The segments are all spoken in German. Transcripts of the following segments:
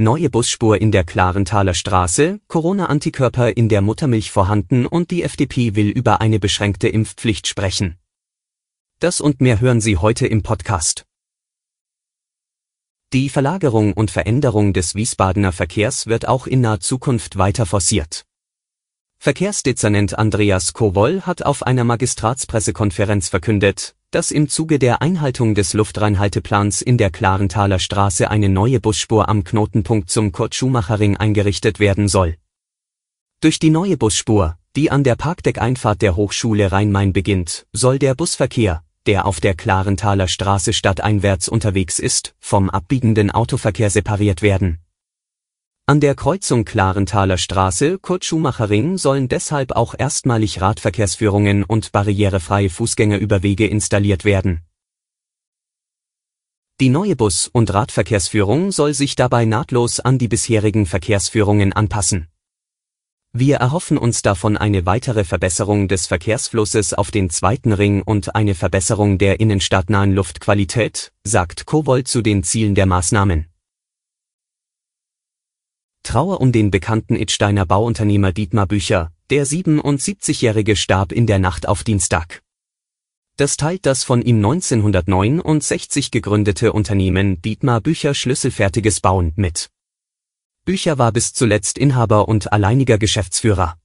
Neue Busspur in der Klarenthaler Straße, Corona-Antikörper in der Muttermilch vorhanden und die FDP will über eine beschränkte Impfpflicht sprechen. Das und mehr hören Sie heute im Podcast. Die Verlagerung und Veränderung des Wiesbadener Verkehrs wird auch in naher Zukunft weiter forciert. Verkehrsdezernent Andreas Kowol hat auf einer Magistratspressekonferenz verkündet, dass im Zuge der Einhaltung des Luftreinhalteplans in der Klarenthaler Straße eine neue Busspur am Knotenpunkt zum Kurt-Schumacher-Ring eingerichtet werden soll. Durch die neue Busspur, die an der Parkdeckeinfahrt der Hochschule Rhein-Main beginnt, soll der Busverkehr, der auf der Klarenthaler Straße stadteinwärts unterwegs ist, vom abbiegenden Autoverkehr separiert werden. An der Kreuzung Klarenthaler Straße, Kurt-Schumacher-Ring sollen deshalb auch erstmalig Radverkehrsführungen und barrierefreie Fußgängerüberwege installiert werden. Die neue Bus- und Radverkehrsführung soll sich dabei nahtlos an die bisherigen Verkehrsführungen anpassen. Wir erhoffen uns davon eine weitere Verbesserung des Verkehrsflusses auf den zweiten Ring und eine Verbesserung der innenstadtnahen Luftqualität, sagt Kowold zu den Zielen der Maßnahmen. Trauer um den bekannten Idsteiner Bauunternehmer Dietmar Bücher, der 77-Jährige starb in der Nacht auf Dienstag. Das teilt das von ihm 1969 gegründete Unternehmen Dietmar Bücher Schlüsselfertiges Bauen mit. Bücher war bis zuletzt Inhaber und alleiniger Geschäftsführer.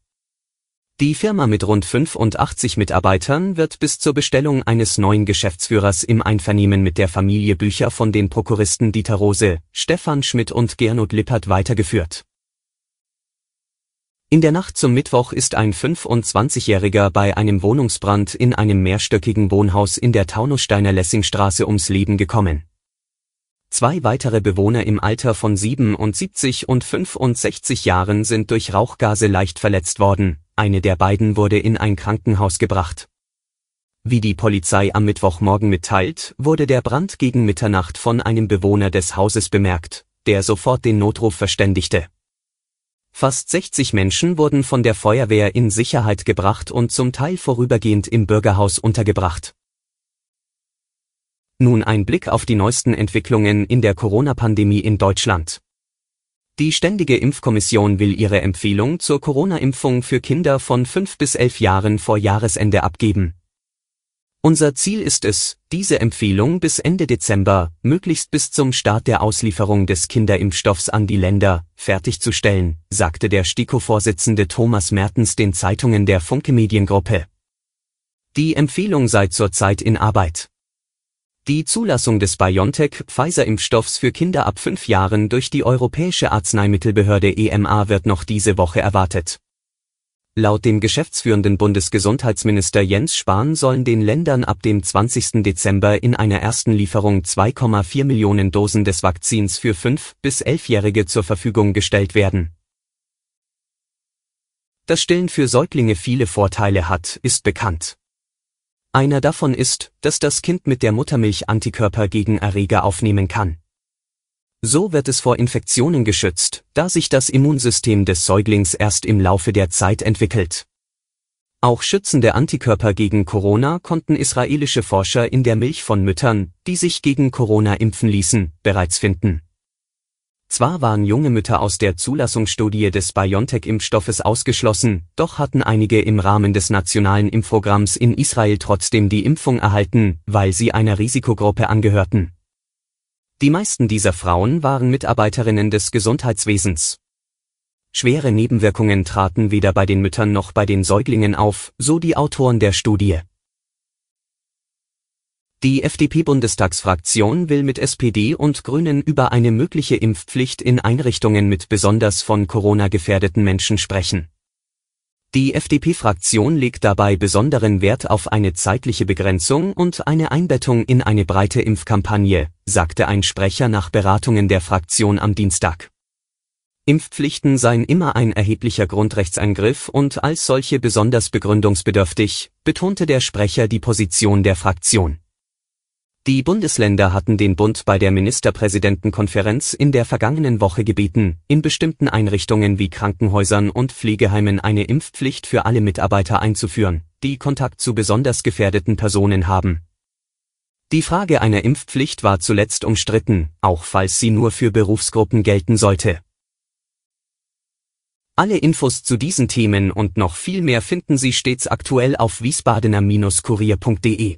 Die Firma mit rund 85 Mitarbeitern wird bis zur Bestellung eines neuen Geschäftsführers im Einvernehmen mit der Familie Bücher von den Prokuristen Dieter Rose, Stefan Schmidt und Gernot Lippert weitergeführt. In der Nacht zum Mittwoch ist ein 25-Jähriger bei einem Wohnungsbrand in einem mehrstöckigen Wohnhaus in der Taunussteiner Lessingstraße ums Leben gekommen. Zwei weitere Bewohner im Alter von 77 und 65 Jahren sind durch Rauchgase leicht verletzt worden, eine der beiden wurde in ein Krankenhaus gebracht. Wie die Polizei am Mittwochmorgen mitteilt, wurde der Brand gegen Mitternacht von einem Bewohner des Hauses bemerkt, der sofort den Notruf verständigte. Fast 60 Menschen wurden von der Feuerwehr in Sicherheit gebracht und zum Teil vorübergehend im Bürgerhaus untergebracht. Nun ein Blick auf die neuesten Entwicklungen in der Corona-Pandemie in Deutschland. Die Ständige Impfkommission will ihre Empfehlung zur Corona-Impfung für Kinder von 5 bis 11 Jahren vor Jahresende abgeben. Unser Ziel ist es, diese Empfehlung bis Ende Dezember, möglichst bis zum Start der Auslieferung des Kinderimpfstoffs an die Länder, fertigzustellen, sagte der STIKO-Vorsitzende Thomas Mertens den Zeitungen der Funke Mediengruppe. Die Empfehlung sei zurzeit in Arbeit. Die Zulassung des BioNTech-Pfizer-Impfstoffs für Kinder ab fünf Jahren durch die Europäische Arzneimittelbehörde EMA wird noch diese Woche erwartet. Laut dem geschäftsführenden Bundesgesundheitsminister Jens Spahn sollen den Ländern ab dem 20. Dezember in einer ersten Lieferung 2,4 Millionen Dosen des Vakzins für 5- bis 11-Jährige zur Verfügung gestellt werden. Dass Stillen für Säuglinge viele Vorteile hat, ist bekannt. Einer davon ist, dass das Kind mit der Muttermilch Antikörper gegen Erreger aufnehmen kann. So wird es vor Infektionen geschützt, da sich das Immunsystem des Säuglings erst im Laufe der Zeit entwickelt. Auch schützende Antikörper gegen Corona konnten israelische Forscher in der Milch von Müttern, die sich gegen Corona impfen ließen, bereits finden. Zwar waren junge Mütter aus der Zulassungsstudie des BioNTech-Impfstoffes ausgeschlossen, doch hatten einige im Rahmen des nationalen Impfprogramms in Israel trotzdem die Impfung erhalten, weil sie einer Risikogruppe angehörten. Die meisten dieser Frauen waren Mitarbeiterinnen des Gesundheitswesens. Schwere Nebenwirkungen traten weder bei den Müttern noch bei den Säuglingen auf, so die Autoren der Studie. Die FDP-Bundestagsfraktion will mit SPD und Grünen über eine mögliche Impfpflicht in Einrichtungen mit besonders von Corona gefährdeten Menschen sprechen. Die FDP-Fraktion legt dabei besonderen Wert auf eine zeitliche Begrenzung und eine Einbettung in eine breite Impfkampagne, sagte ein Sprecher nach Beratungen der Fraktion am Dienstag. Impfpflichten seien immer ein erheblicher Grundrechtseingriff und als solche besonders begründungsbedürftig, betonte der Sprecher die Position der Fraktion. Die Bundesländer hatten den Bund bei der Ministerpräsidentenkonferenz in der vergangenen Woche gebeten, in bestimmten Einrichtungen wie Krankenhäusern und Pflegeheimen eine Impfpflicht für alle Mitarbeiter einzuführen, die Kontakt zu besonders gefährdeten Personen haben. Die Frage einer Impfpflicht war zuletzt umstritten, auch falls sie nur für Berufsgruppen gelten sollte. Alle Infos zu diesen Themen und noch viel mehr finden Sie stets aktuell auf wiesbadener-kurier.de.